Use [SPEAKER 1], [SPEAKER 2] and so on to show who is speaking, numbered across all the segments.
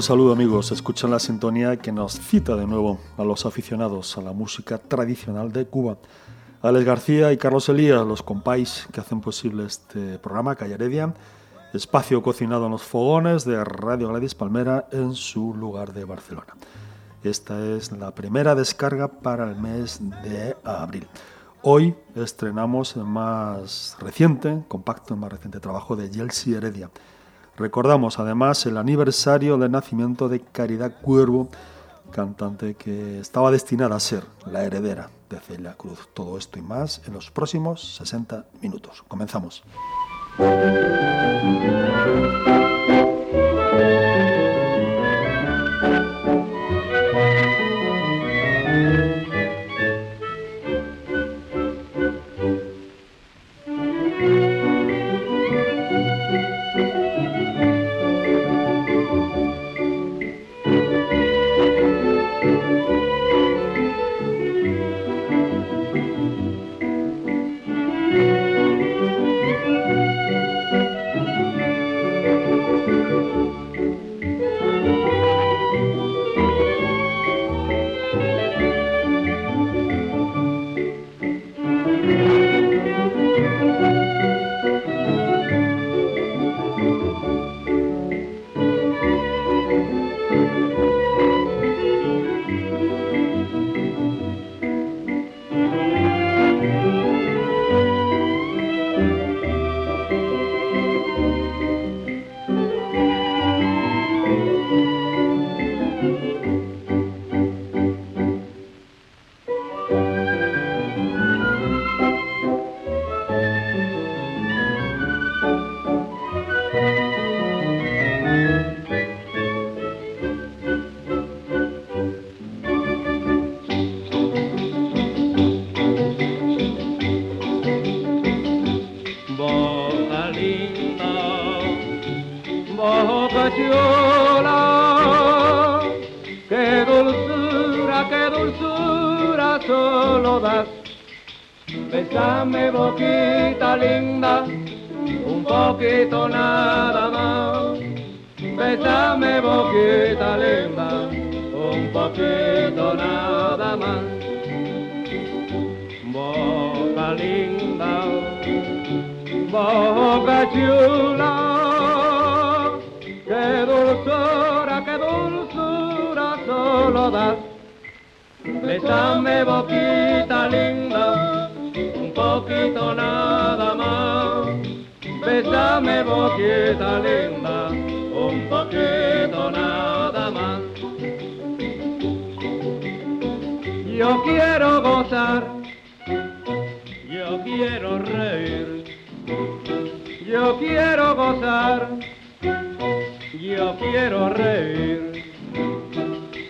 [SPEAKER 1] Un saludo amigos, escuchan la sintonía que nos cita de nuevo a los aficionados a la música tradicional de Cuba. Alex García y Carlos Elías, los compáis que hacen posible este programa, Calle Heredia, espacio cocinado en los fogones de Radio Gladys Palmera en su lugar de Barcelona. Esta es la primera descarga para el mes de abril. Hoy estrenamos el más reciente, compacto, el más reciente trabajo de Yelsi Heredia. Recordamos además el aniversario del nacimiento de Caridad Cuervo, cantante que estaba destinada a ser la heredera de Celia Cruz. Todo esto y más en los próximos 60 minutos. Comenzamos.
[SPEAKER 2] todas. Boquita linda, un poquito nada más. Besame boquita linda, un poquito nada más. Yo quiero gozar, yo quiero reír, yo quiero gozar, yo quiero reír.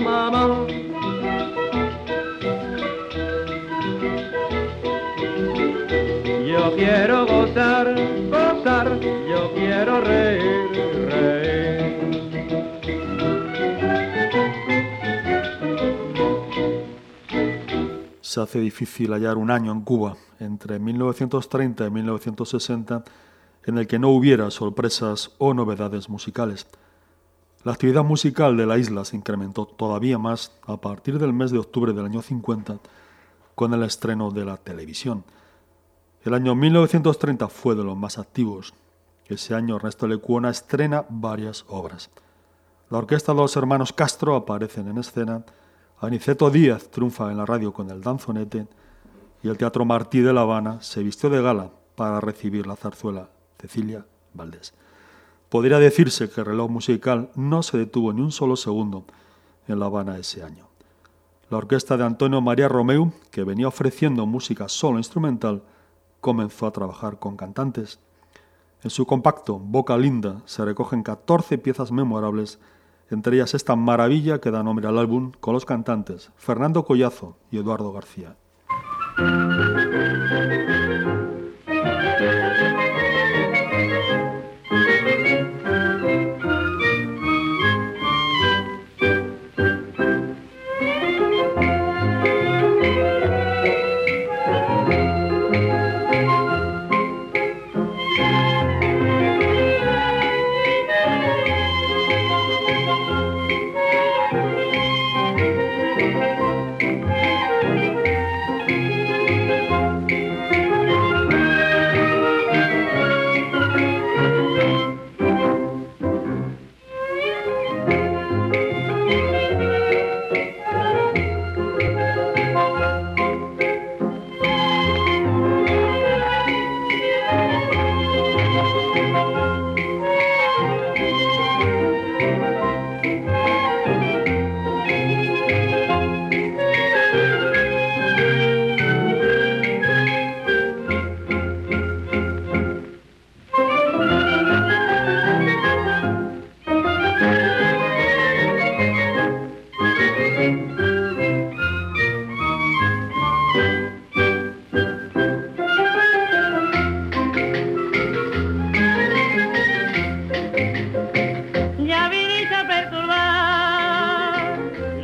[SPEAKER 2] mamá. Yo quiero gozar, gozar, yo quiero reír, reír.
[SPEAKER 1] Se hace difícil hallar un año en Cuba, entre 1930 y 1960, en el que no hubiera sorpresas o novedades musicales. La actividad musical de la isla se incrementó todavía más a partir del mes de octubre del año 50 con el estreno de la televisión. El año 1930 fue de los más activos. Ese año Ernesto Lecuona estrena varias obras. La orquesta de los hermanos Castro aparecen en escena, Aniceto Díaz triunfa en la radio con el danzonete y el Teatro Martí de La Habana se vistió de gala para recibir la zarzuela Cecilia Valdés. Podría decirse que el reloj musical no se detuvo ni un solo segundo en La Habana ese año. la orquesta de Antonio María Romeu, que venía ofreciendo música solo instrumental, comenzó a trabajar con cantantes. En su compacto Boca Linda se recogen 14 piezas memorables, entre ellas esta maravilla que da nombre al álbum con los cantantes Fernando Collazo y Eduardo García.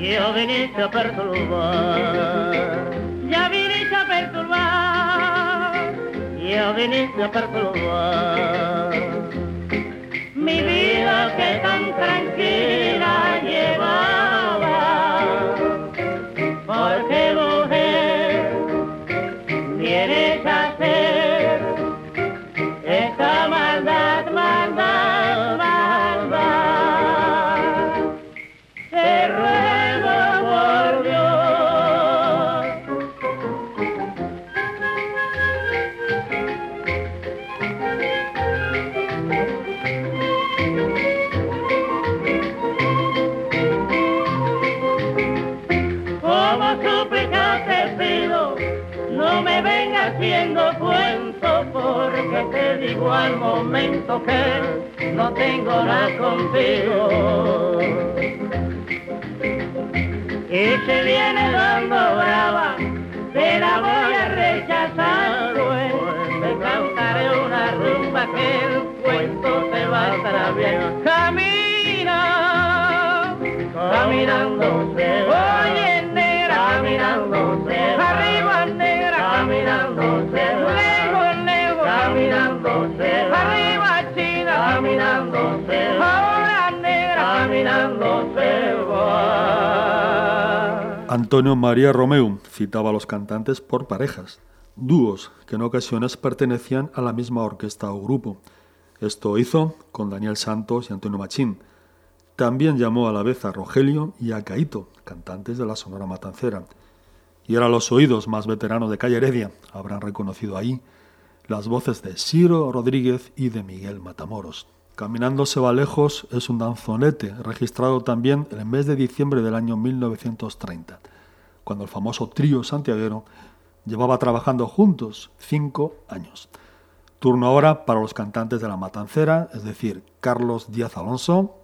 [SPEAKER 3] que ho a perturbar, ya venís a perturbar. ja venís a pertorbar. Mi vida que tan tranquila. al momento que no tengo nada contigo. Y se viene dando brava, te la voy a rechazar, pues te cantaré una rumba que el cuento te va a estar bien. Camina, caminando se va. Negra, caminando se va. Arriba, negra, caminando.
[SPEAKER 1] Antonio María Romeu citaba a los cantantes por parejas, dúos que en ocasiones pertenecían a la misma orquesta o grupo. Esto hizo con Daniel Santos y Antonio Machín. También llamó a la vez a Rogelio y a Caito, cantantes de la Sonora Matancera. Y eran los oídos más veteranos de Calle Heredia habrán reconocido ahí las voces de Ciro Rodríguez y de Miguel Matamoros. Caminando se va lejos es un danzonete registrado también en el mes de diciembre del año 1930 cuando el famoso trío santiaguero llevaba trabajando juntos cinco años. Turno ahora para los cantantes de la Matancera, es decir, Carlos Díaz Alonso,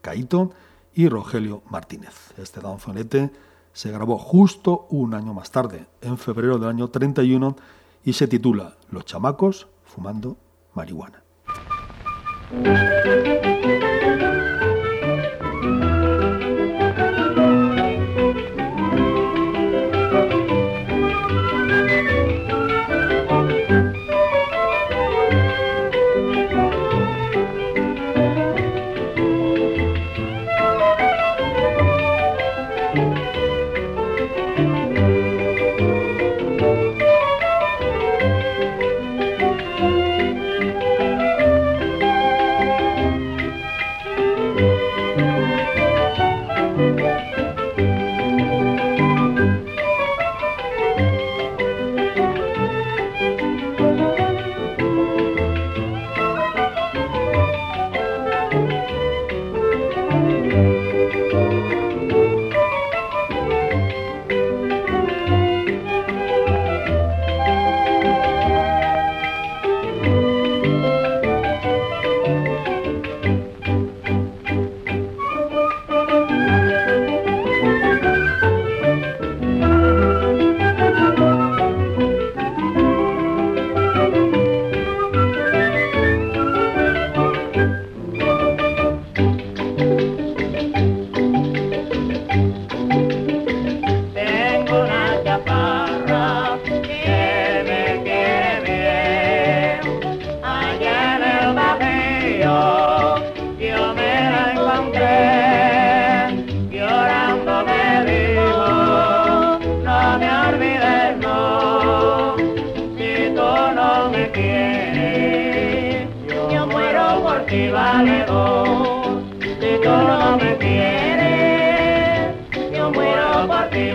[SPEAKER 1] Caito y Rogelio Martínez. Este danzonete se grabó justo un año más tarde, en febrero del año 31, y se titula Los chamacos fumando marihuana.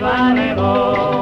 [SPEAKER 1] Ivanemo.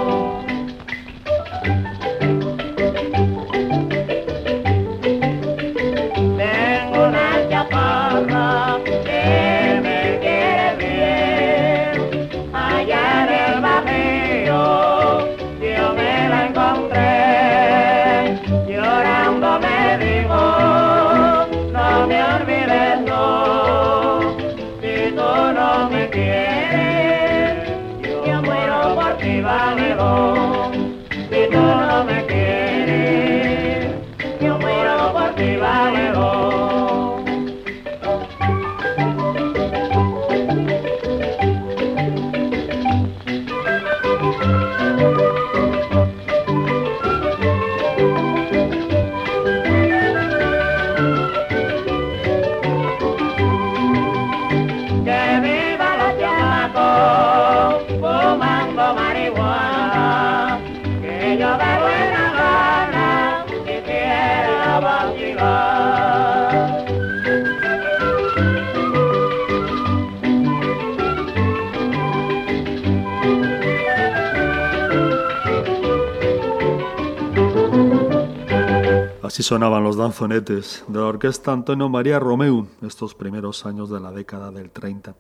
[SPEAKER 1] Así sonaban los danzonetes de la orquesta Antonio María Romeu estos primeros años de la década del 30.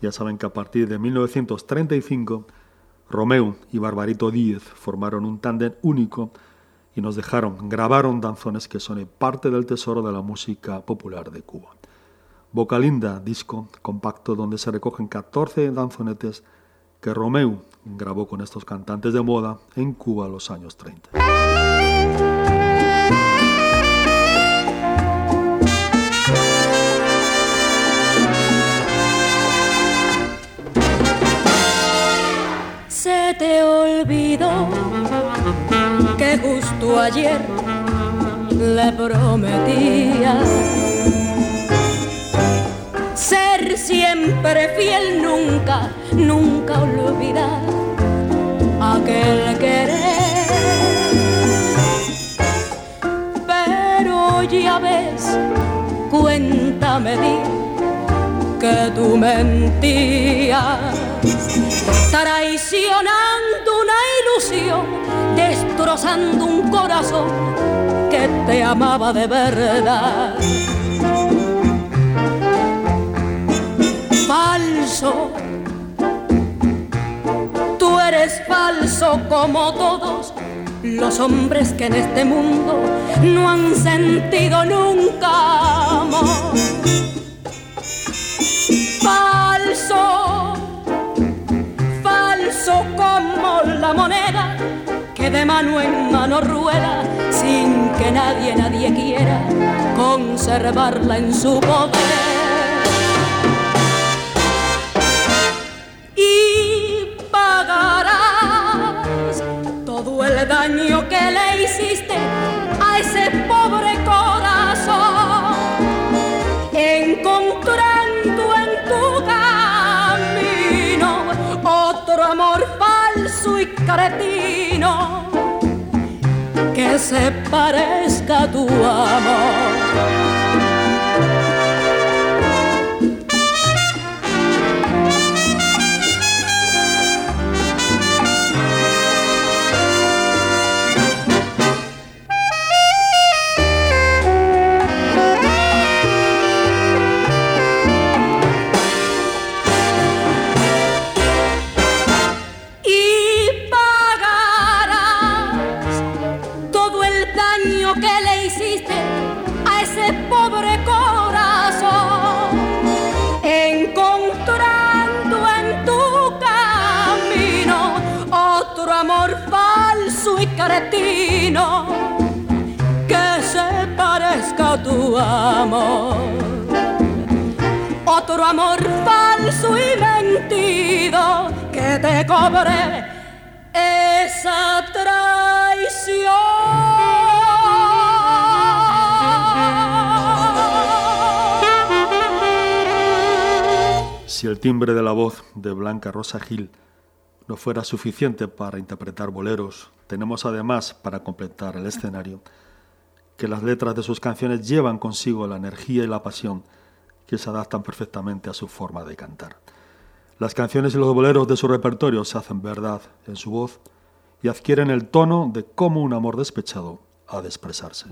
[SPEAKER 1] Ya saben que a partir de 1935 Romeu y Barbarito Díez formaron un tándem único y nos dejaron, grabaron danzones que son parte del tesoro de la música popular de Cuba. Boca Linda, disco compacto donde se recogen 14 danzonetes que Romeu grabó con estos cantantes de moda en Cuba los años 30.
[SPEAKER 4] Te olvidó que justo ayer le prometía ser siempre fiel, nunca, nunca olvidar aquel querer. Pero ya ves, cuéntame, di que tú mentías traicionando una ilusión, destrozando un corazón que te amaba de verdad. Falso, tú eres falso como todos los hombres que en este mundo no han sentido nunca amor. Moneda que de mano en mano rueda sin que nadie, nadie quiera conservarla en su poder. Y pagarás todo el daño que le caretino que se parezca tu amor. Que se parezca tu amor. Otro amor falso y mentido que te cobre esa traición.
[SPEAKER 1] Si el timbre de la voz de Blanca Rosa Gil no fuera suficiente para interpretar boleros, tenemos además, para completar el escenario, que las letras de sus canciones llevan consigo la energía y la pasión que se adaptan perfectamente a su forma de cantar. Las canciones y los boleros de su repertorio se hacen verdad en su voz y adquieren el tono de cómo un amor despechado ha de expresarse.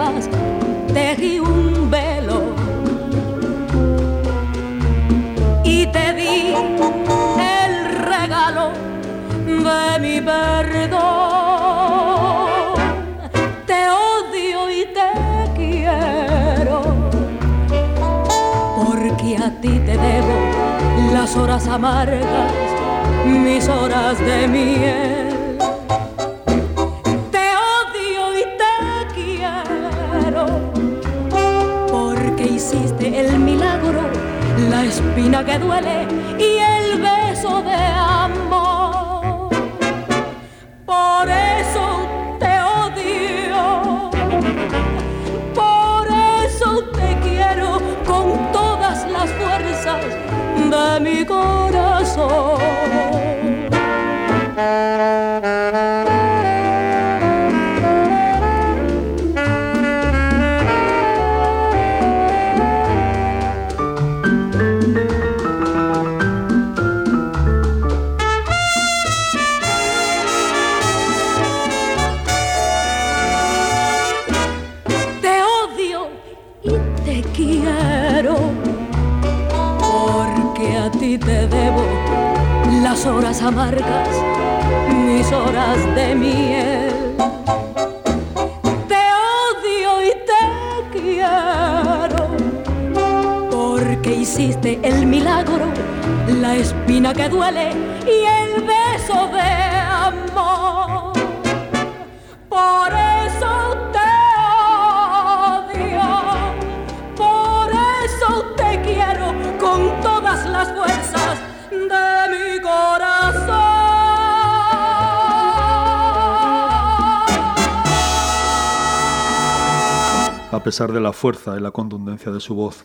[SPEAKER 4] Lágrimas tejí un velo y te di el regalo de mi perdón. Te odio y te quiero porque a ti te debo las horas amargas mis horas de miel. Espina que duele amargas, mis horas de miel. Te odio y te quiero, porque hiciste el milagro, la espina que duele y el beso de amor. Por
[SPEAKER 1] A pesar de la fuerza y la contundencia de su voz,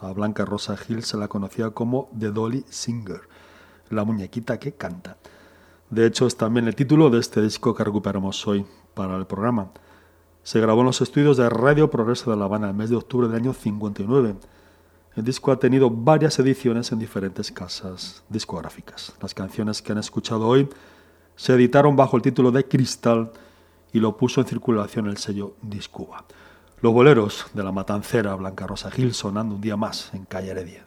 [SPEAKER 1] a Blanca Rosa Gil se la conocía como The Dolly Singer, la muñequita que canta. De hecho, es también el título de este disco que recuperamos hoy para el programa. Se grabó en los estudios de Radio Progreso de La Habana el mes de octubre del año 59 el disco ha tenido varias ediciones en diferentes casas discográficas. Las canciones que han escuchado hoy se editaron bajo el título de Cristal y lo puso en circulación el sello Discuba. Los boleros de la matancera Blanca Rosa Gil sonando un día más en Calle Heredia.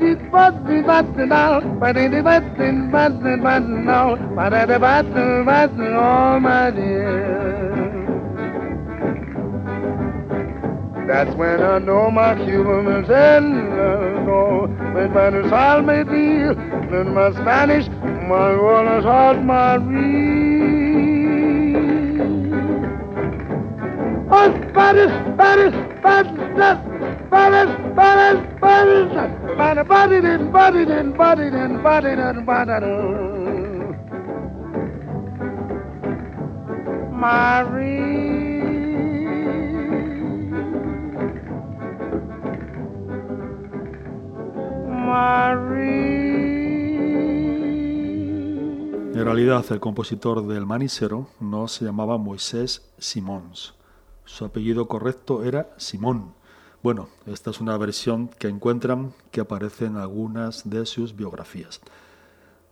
[SPEAKER 5] button all, button button button button all, button button button all, my dear. That's when I know my Cuban is in love. When my sol may be, then my Spanish, my water's hot, my real. Oh, Spanish, Spanish, Spanish, Spanish, Spanish, Spanish.
[SPEAKER 1] En realidad, el compositor del Manisero no se llamaba Moisés Simons. Su apellido correcto era Simón. Bueno, esta es una versión que encuentran que aparece en algunas de sus biografías.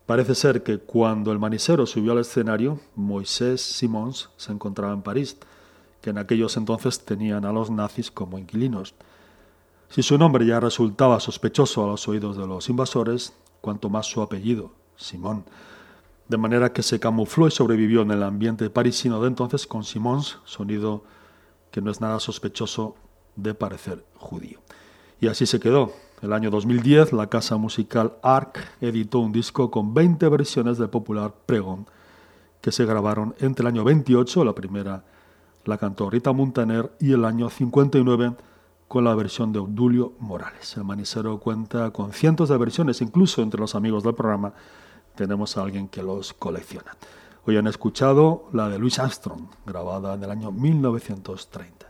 [SPEAKER 1] Parece ser que cuando el manisero subió al escenario, Moisés Simons se encontraba en París, que en aquellos entonces tenían a los nazis como inquilinos. Si su nombre ya resultaba sospechoso a los oídos de los invasores, cuanto más su apellido, Simón. De manera que se camufló y sobrevivió en el ambiente parisino de entonces con Simons, sonido que no es nada sospechoso de parecer judío. Y así se quedó. El año 2010, la casa musical ARC editó un disco con 20 versiones del popular pregón que se grabaron entre el año 28, la primera la cantó Rita Montaner, y el año 59 con la versión de Obdulio Morales. El manicero cuenta con cientos de versiones, incluso entre los amigos del programa tenemos a alguien que los colecciona. Hoy han escuchado la de Louis Armstrong, grabada en el año 1930.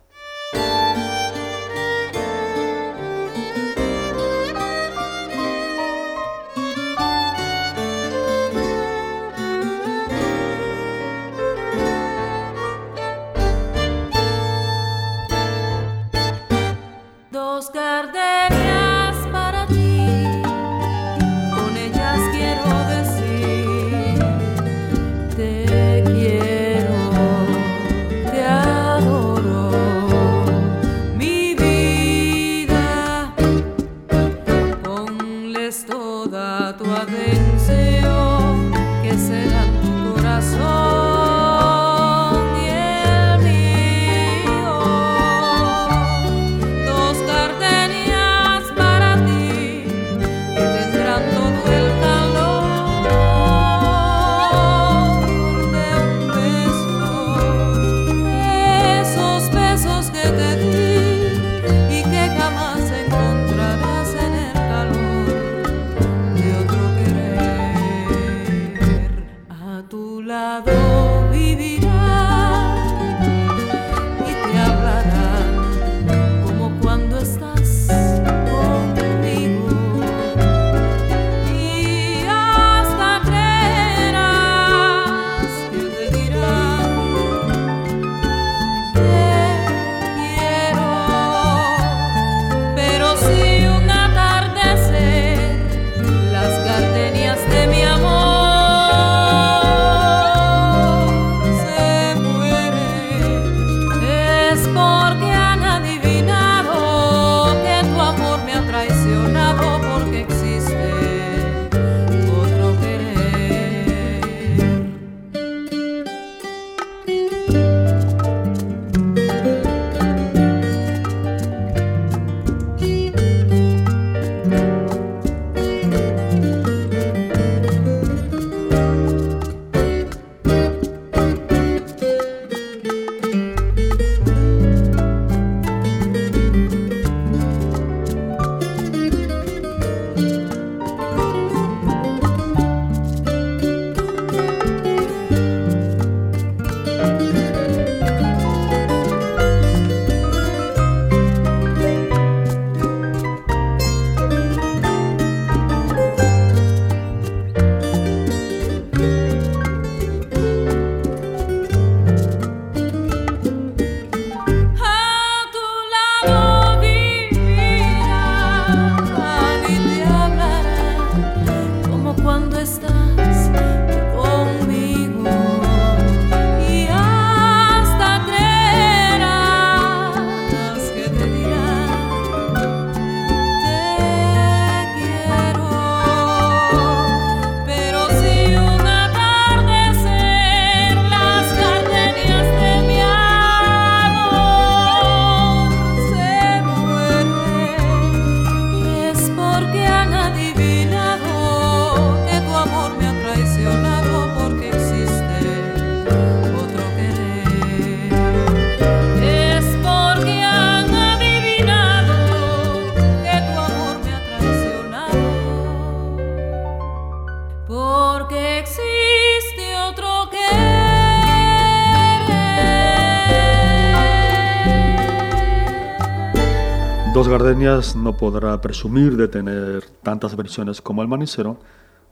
[SPEAKER 1] Gardenias no podrá presumir de tener tantas versiones como el Manisero,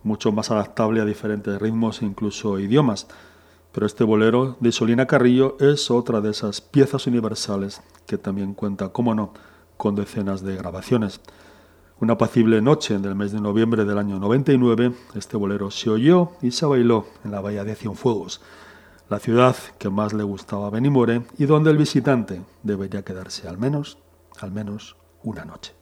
[SPEAKER 1] mucho más adaptable a diferentes ritmos e incluso idiomas. Pero este bolero de Solina Carrillo es otra de esas piezas universales que también cuenta, como no, con decenas de grabaciones. Una apacible noche del mes de noviembre del año 99, este bolero se oyó y se bailó en la bahía de Cienfuegos, la ciudad que más le gustaba a Benimore y donde el visitante debería quedarse al menos, al menos una noche.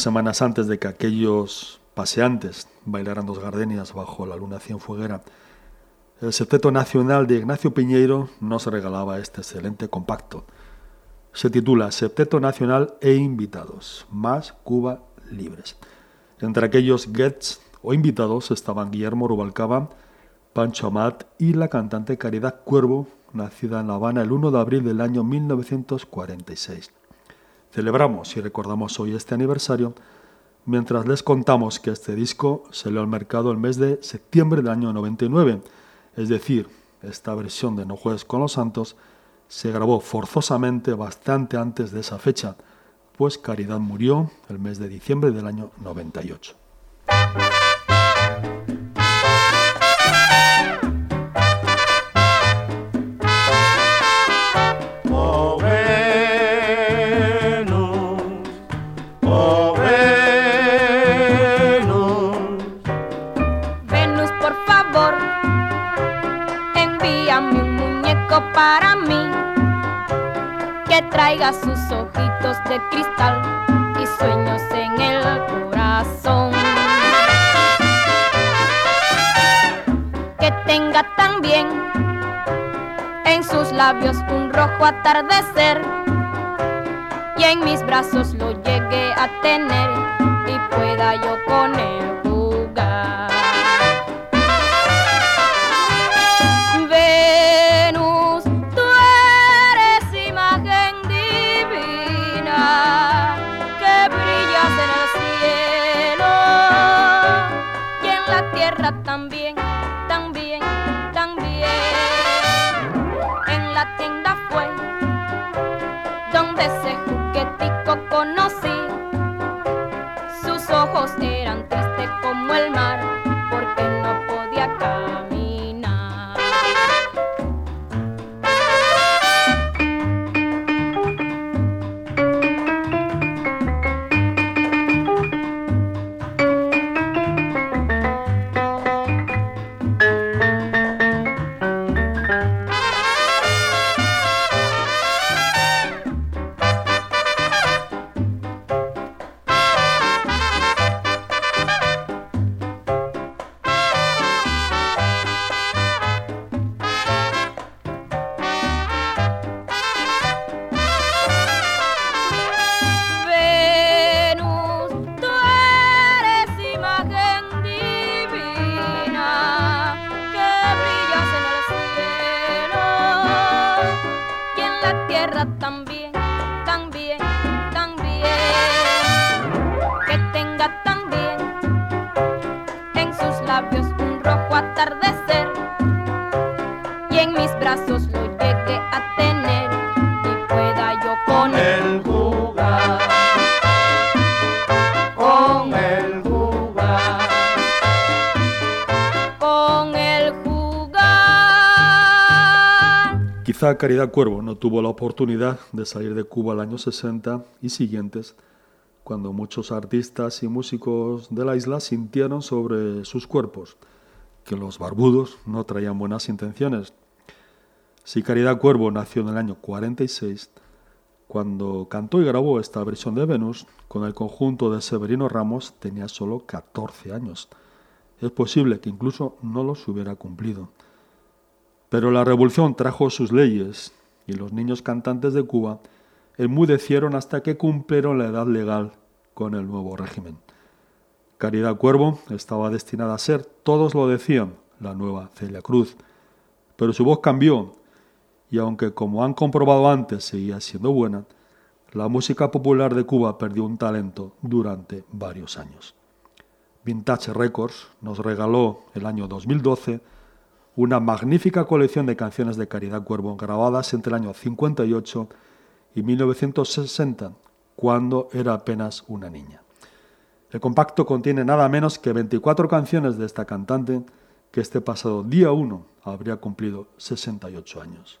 [SPEAKER 1] Semanas antes de que aquellos paseantes bailaran dos gardenias bajo la luna cienfueguera, el Septeto Nacional de Ignacio Piñeiro nos regalaba este excelente compacto. Se titula Septeto Nacional e Invitados, más Cuba Libres. Entre aquellos gets o invitados estaban Guillermo Rubalcaba, Pancho Amat y la cantante Caridad Cuervo, nacida en La Habana el 1 de abril del año 1946. Celebramos y recordamos hoy este aniversario mientras les contamos que este disco salió al mercado el mes de septiembre del año 99, es decir, esta versión de No Juegues con los Santos se grabó forzosamente bastante antes de esa fecha, pues Caridad murió el mes de diciembre del año 98.
[SPEAKER 6] Traiga sus ojitos de cristal y sueños en el corazón. Que tenga también en sus labios un rojo atardecer y en mis brazos lo llegue a tener y pueda yo con él Caridad Cuervo no tuvo la oportunidad de salir de Cuba al año 60 y siguientes, cuando muchos artistas y músicos de la isla sintieron sobre sus cuerpos que los barbudos no traían buenas intenciones. Si Caridad Cuervo nació en el año 46, cuando cantó y grabó esta versión de Venus con el conjunto de Severino Ramos tenía solo 14 años. Es posible que incluso no los hubiera cumplido. Pero la revolución trajo sus leyes y los niños cantantes de Cuba enmudecieron hasta que cumplieron la edad legal con el nuevo régimen. Caridad Cuervo estaba destinada a ser, todos lo decían, la nueva Celia Cruz, pero su voz cambió y aunque como han comprobado antes seguía siendo buena, la música popular de Cuba perdió un talento durante varios años. Vintage Records nos regaló el año 2012 una magnífica colección de canciones de Caridad Cuervo grabadas entre el año 58 y 1960, cuando era apenas una niña. El compacto contiene nada menos que 24 canciones de esta cantante que este pasado día 1 habría cumplido 68 años.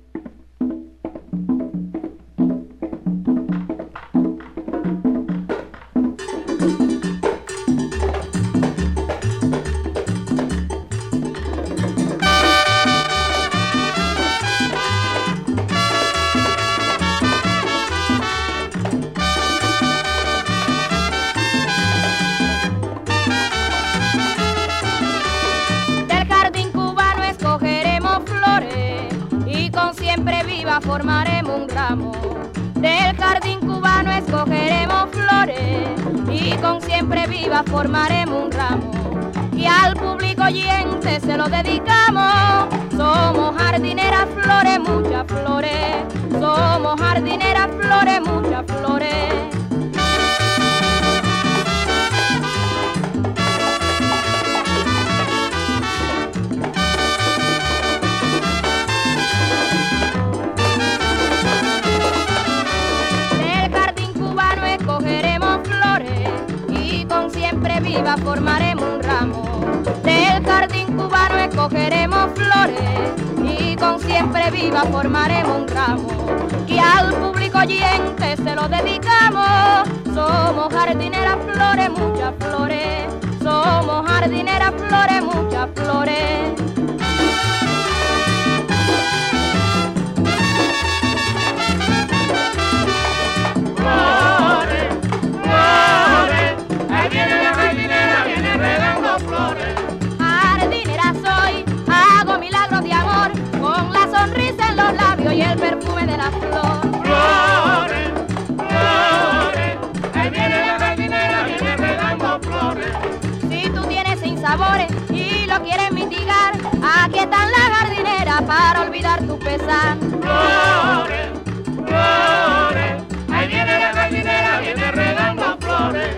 [SPEAKER 6] formaremos un ramo. Del jardín cubano escogeremos flores y con siempre viva formaremos un ramo. Y al público oyente se lo dedicamos. Somos jardineras flores, muchas flores. Somos jardineras flores, muchas flores. Viva formaremos un ramo. Del jardín cubano escogeremos flores y con siempre viva formaremos un ramo. Y al público oyente se lo dedicamos. Somos jardineras flores, muchas flores. Somos jardineras flores, muchas flores. Y el perfume de la flor.
[SPEAKER 7] Flores, flores, ahí viene la jardinera, viene regando flores.
[SPEAKER 6] Si tú tienes sin sabores y lo quieres mitigar, aquí están las jardineras para olvidar tu pesar.
[SPEAKER 7] Flores, flores, ahí viene la jardinera, viene regando flores.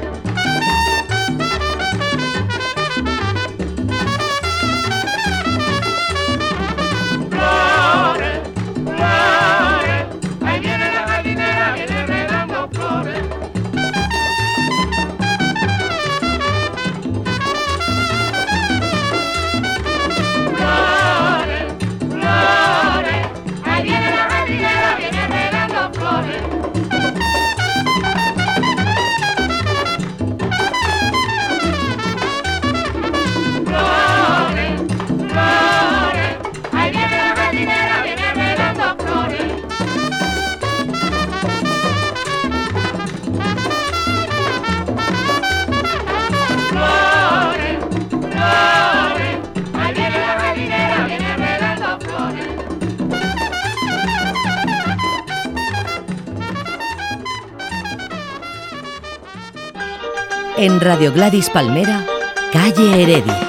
[SPEAKER 8] Radio Gladys Palmera, Calle Heredia.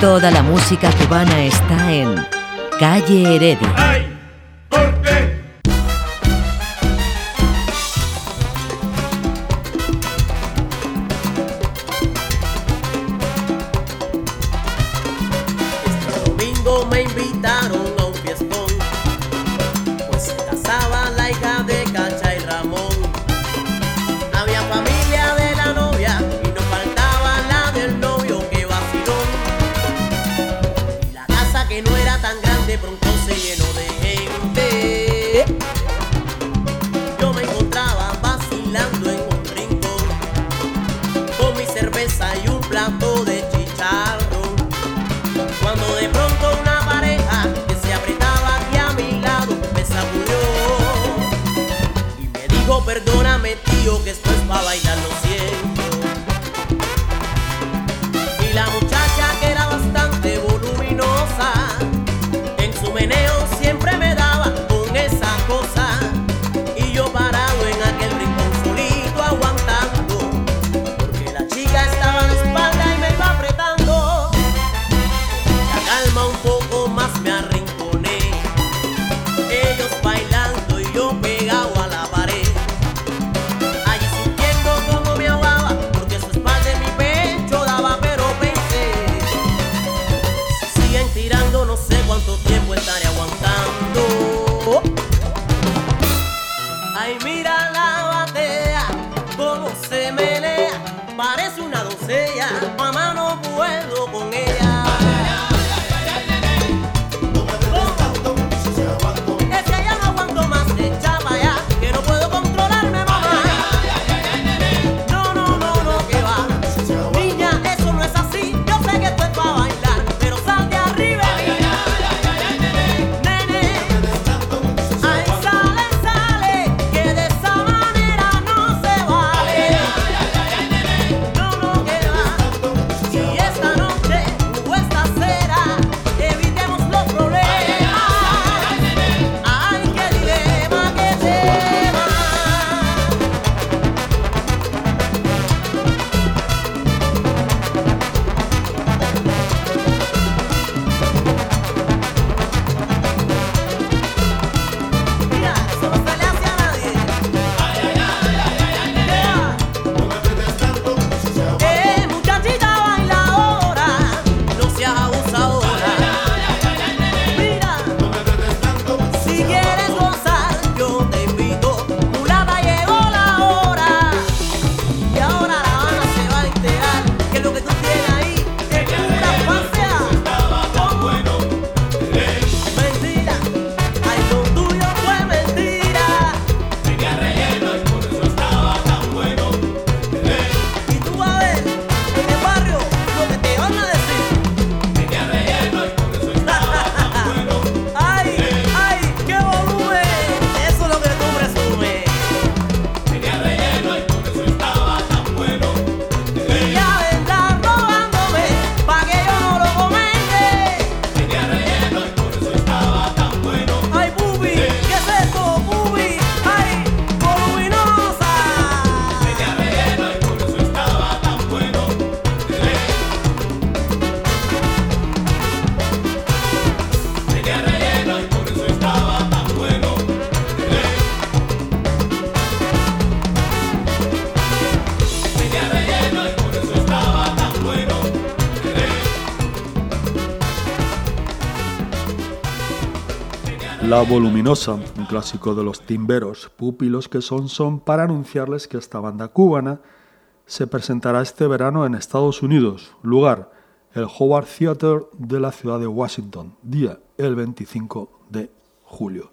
[SPEAKER 8] Toda la música cubana está en Calle Heredia.
[SPEAKER 9] La Voluminosa, un clásico de los timberos, pupilos que son son, para anunciarles que esta banda cubana se presentará este verano en Estados Unidos, lugar el Howard Theater de la ciudad de Washington, día el 25 de julio.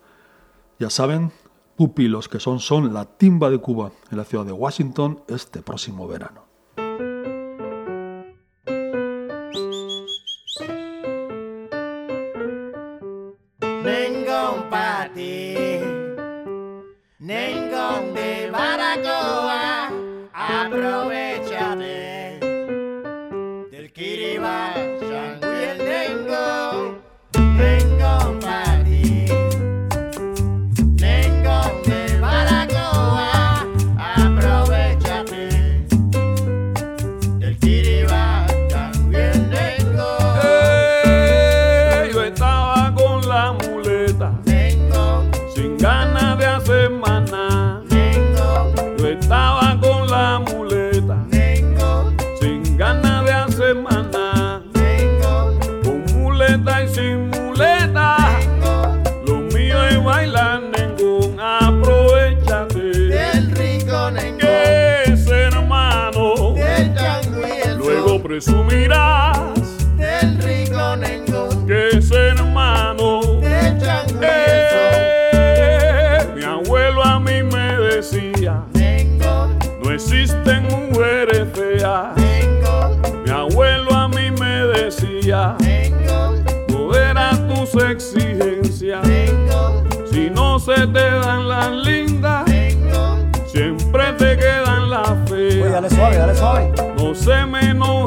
[SPEAKER 9] Ya saben, pupilos que son son la timba de Cuba en la ciudad de Washington este próximo verano. Nengón de Baracoa, aprove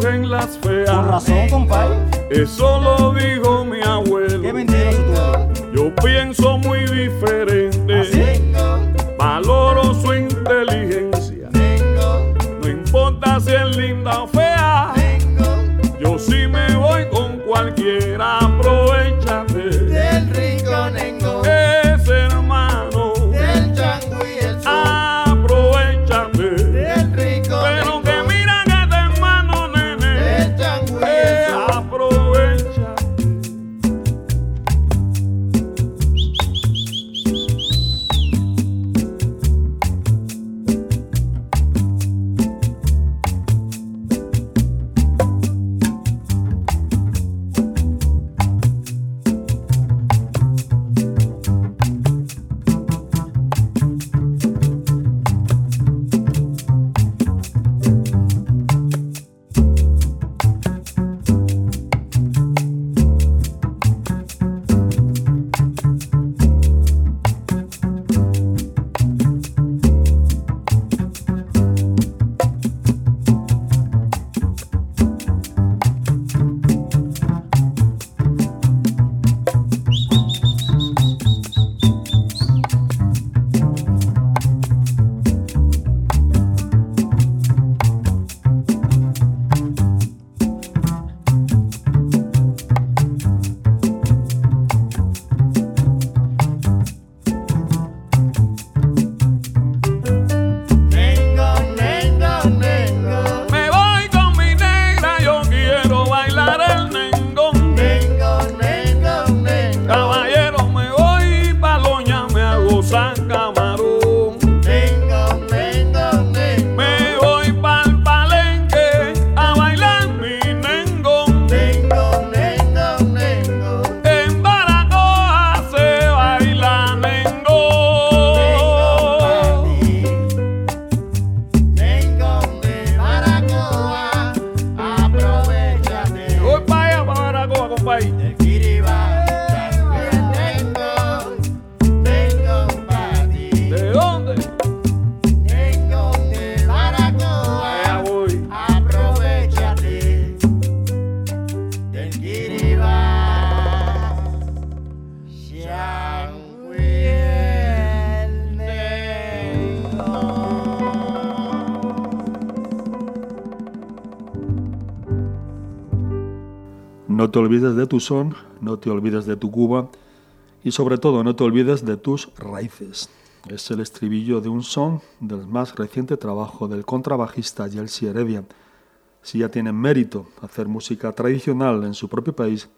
[SPEAKER 9] te olvides de tu son, no te olvides de tu Cuba y sobre todo no te olvides de tus raíces. Es el estribillo de un son del más reciente trabajo del contrabajista Yelsi Heredia. Si ya tiene mérito hacer música tradicional en su propio país,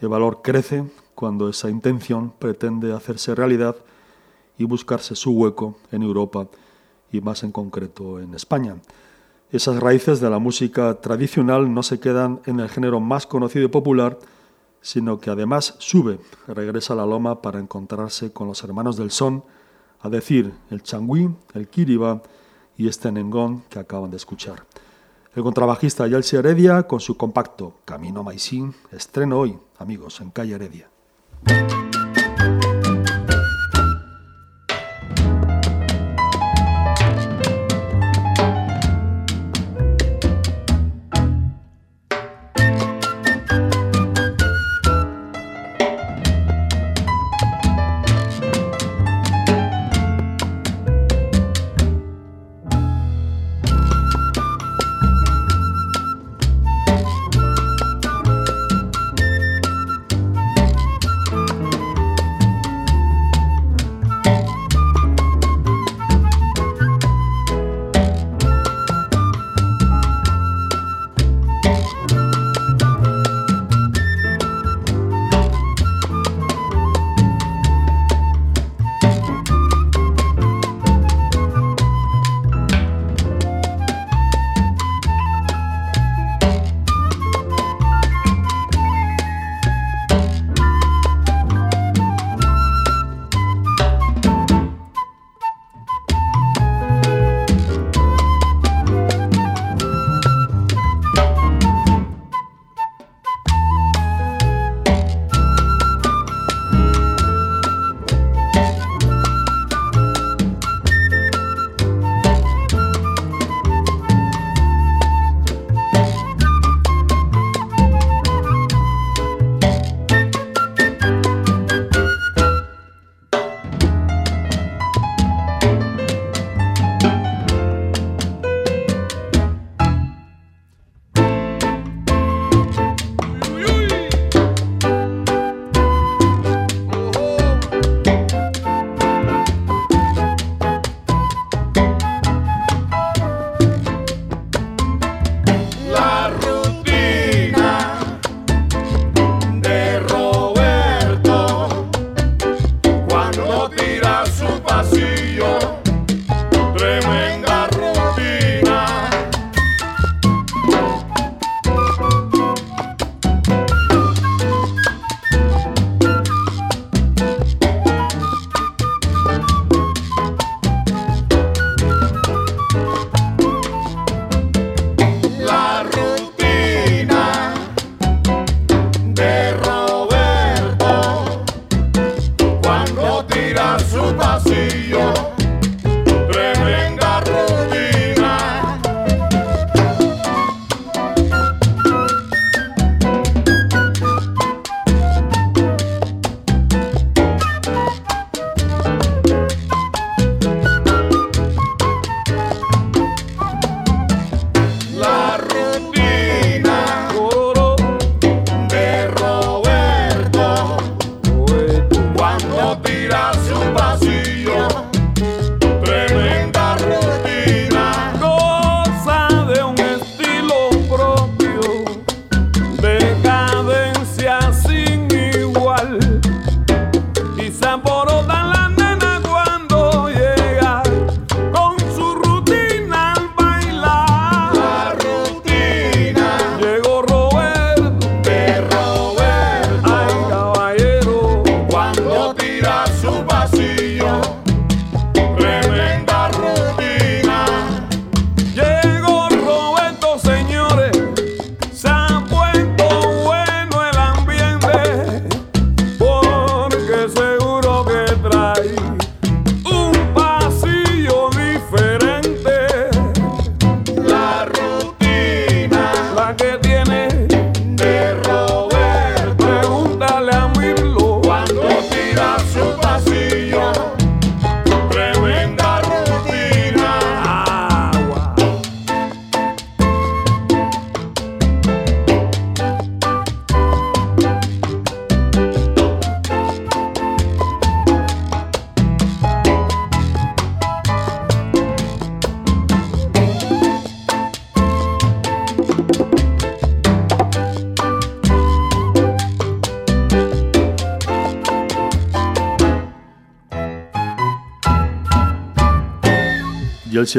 [SPEAKER 1] El valor crece cuando esa intención pretende hacerse realidad y buscarse su hueco en Europa y más en concreto en España. Esas raíces de la música tradicional no se quedan en el género más conocido y popular, sino que además sube, regresa a la loma para encontrarse con los hermanos del son, a decir el changüí, el kiriba y este nengón que acaban de escuchar. El contrabajista Yelsi Heredia con su compacto Camino Maisín, estreno hoy, amigos, en Calle Heredia.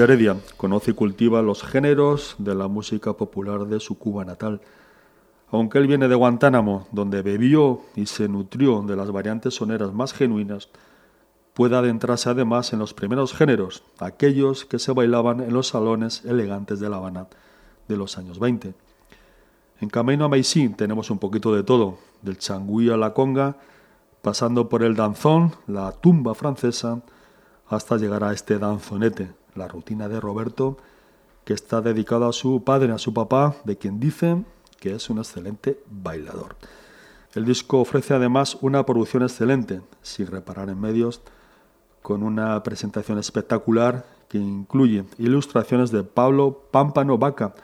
[SPEAKER 1] Heredia conoce y cultiva los géneros de la música popular de su Cuba natal. Aunque él viene de Guantánamo, donde bebió y se nutrió de las variantes soneras más genuinas, puede adentrarse además en los primeros géneros, aquellos que se bailaban en los salones elegantes de La Habana de los años 20. En Camino a Maisí tenemos un poquito de todo, del changüí a la conga, pasando por el danzón, la tumba francesa, hasta llegar a este danzonete, la rutina de Roberto, que está dedicado a su padre, a su papá, de quien dicen que es un excelente bailador. El disco ofrece además una producción excelente, sin reparar en medios, con una presentación espectacular que incluye ilustraciones de Pablo Pámpano Vaca,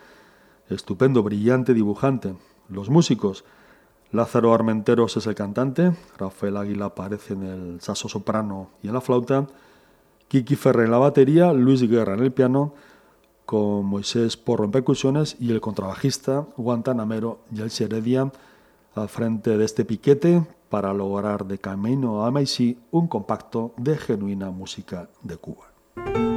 [SPEAKER 1] estupendo, brillante dibujante. Los músicos, Lázaro Armenteros es el cantante, Rafael Águila aparece en el saso soprano y en la flauta, Kiki Ferrer en la batería, Luis Guerra en el piano, con Moisés Porro en percusiones y el contrabajista Guantanamero Yelsi Heredia al frente de este piquete para lograr de camino a Maisí un compacto de genuina música de Cuba.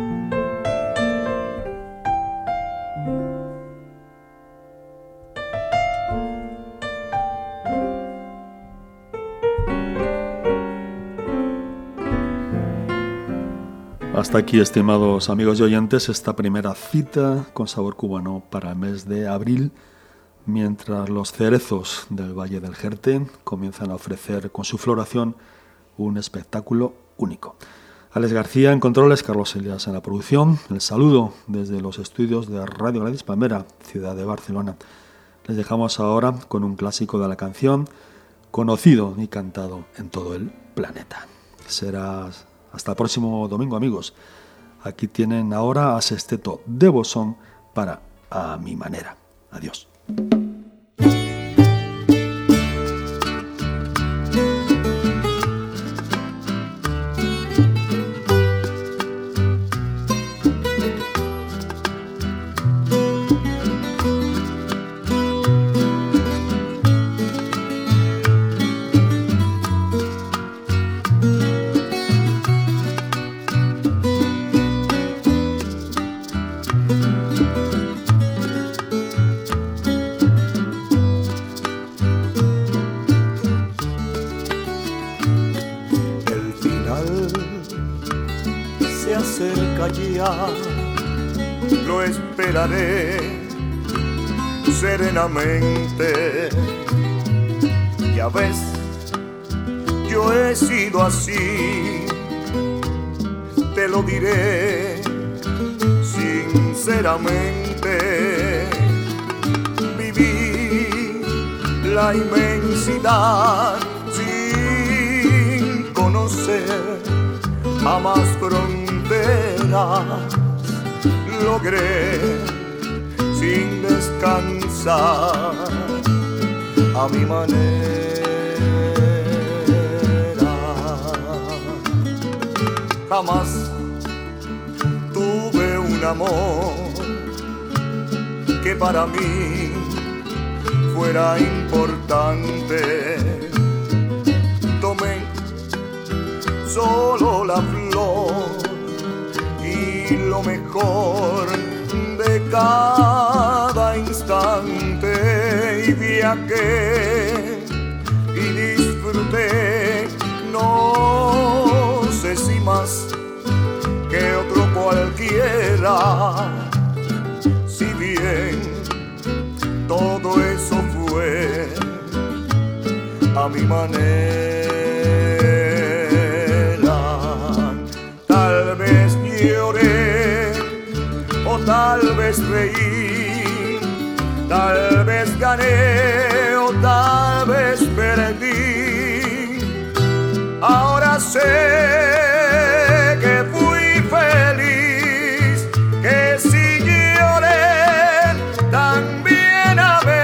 [SPEAKER 1] Hasta aquí, estimados amigos y oyentes, esta primera cita con sabor cubano para el mes de abril, mientras los cerezos del Valle del Jerte comienzan a ofrecer con su floración un espectáculo único. Alex García en controles, Carlos Elias en la producción. El saludo desde los estudios de Radio Gladys Palmera, ciudad de Barcelona. Les dejamos ahora con un clásico de la canción, conocido y cantado en todo el planeta. Será hasta el próximo domingo, amigos. Aquí tienen ahora a Sesteto de Bosón para A mi manera. Adiós.
[SPEAKER 10] Serenamente. Ya ves, yo he sido así, te lo diré sinceramente. Viví la inmensidad sin conocer jamás fronteras. Logré sin descansar a mi manera. Jamás tuve un amor que para mí fuera importante. Tomé solo la flor lo mejor cada instante y viajé y disfruté, no sé si más que otro cualquiera, si bien todo eso fue a mi manera. Tal vez reí, tal vez gané o tal vez perdí. Ahora sé que fui feliz, que si lloré también amé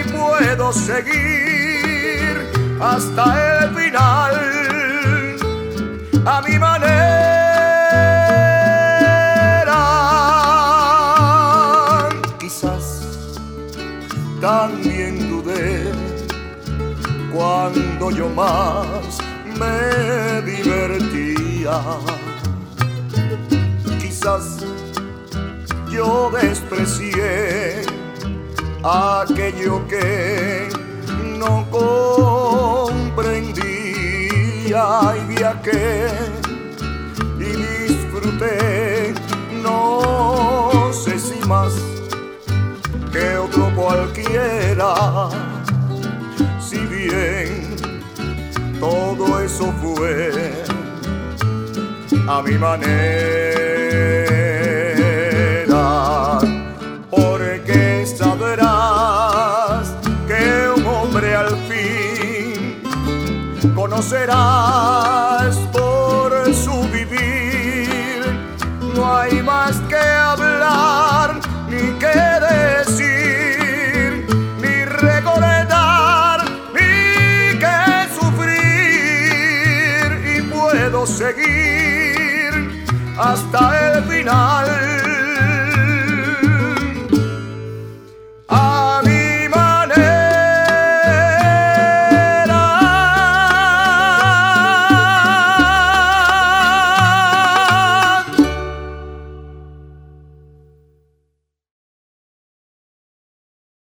[SPEAKER 10] y puedo seguir hasta más me divertía. quizás yo desprecié aquello que no comprendía y viajé y disfruté, no sé si más que otro cualquiera, todo eso fue a mi manera, porque sabrás que un hombre al fin conocerás hasta el final.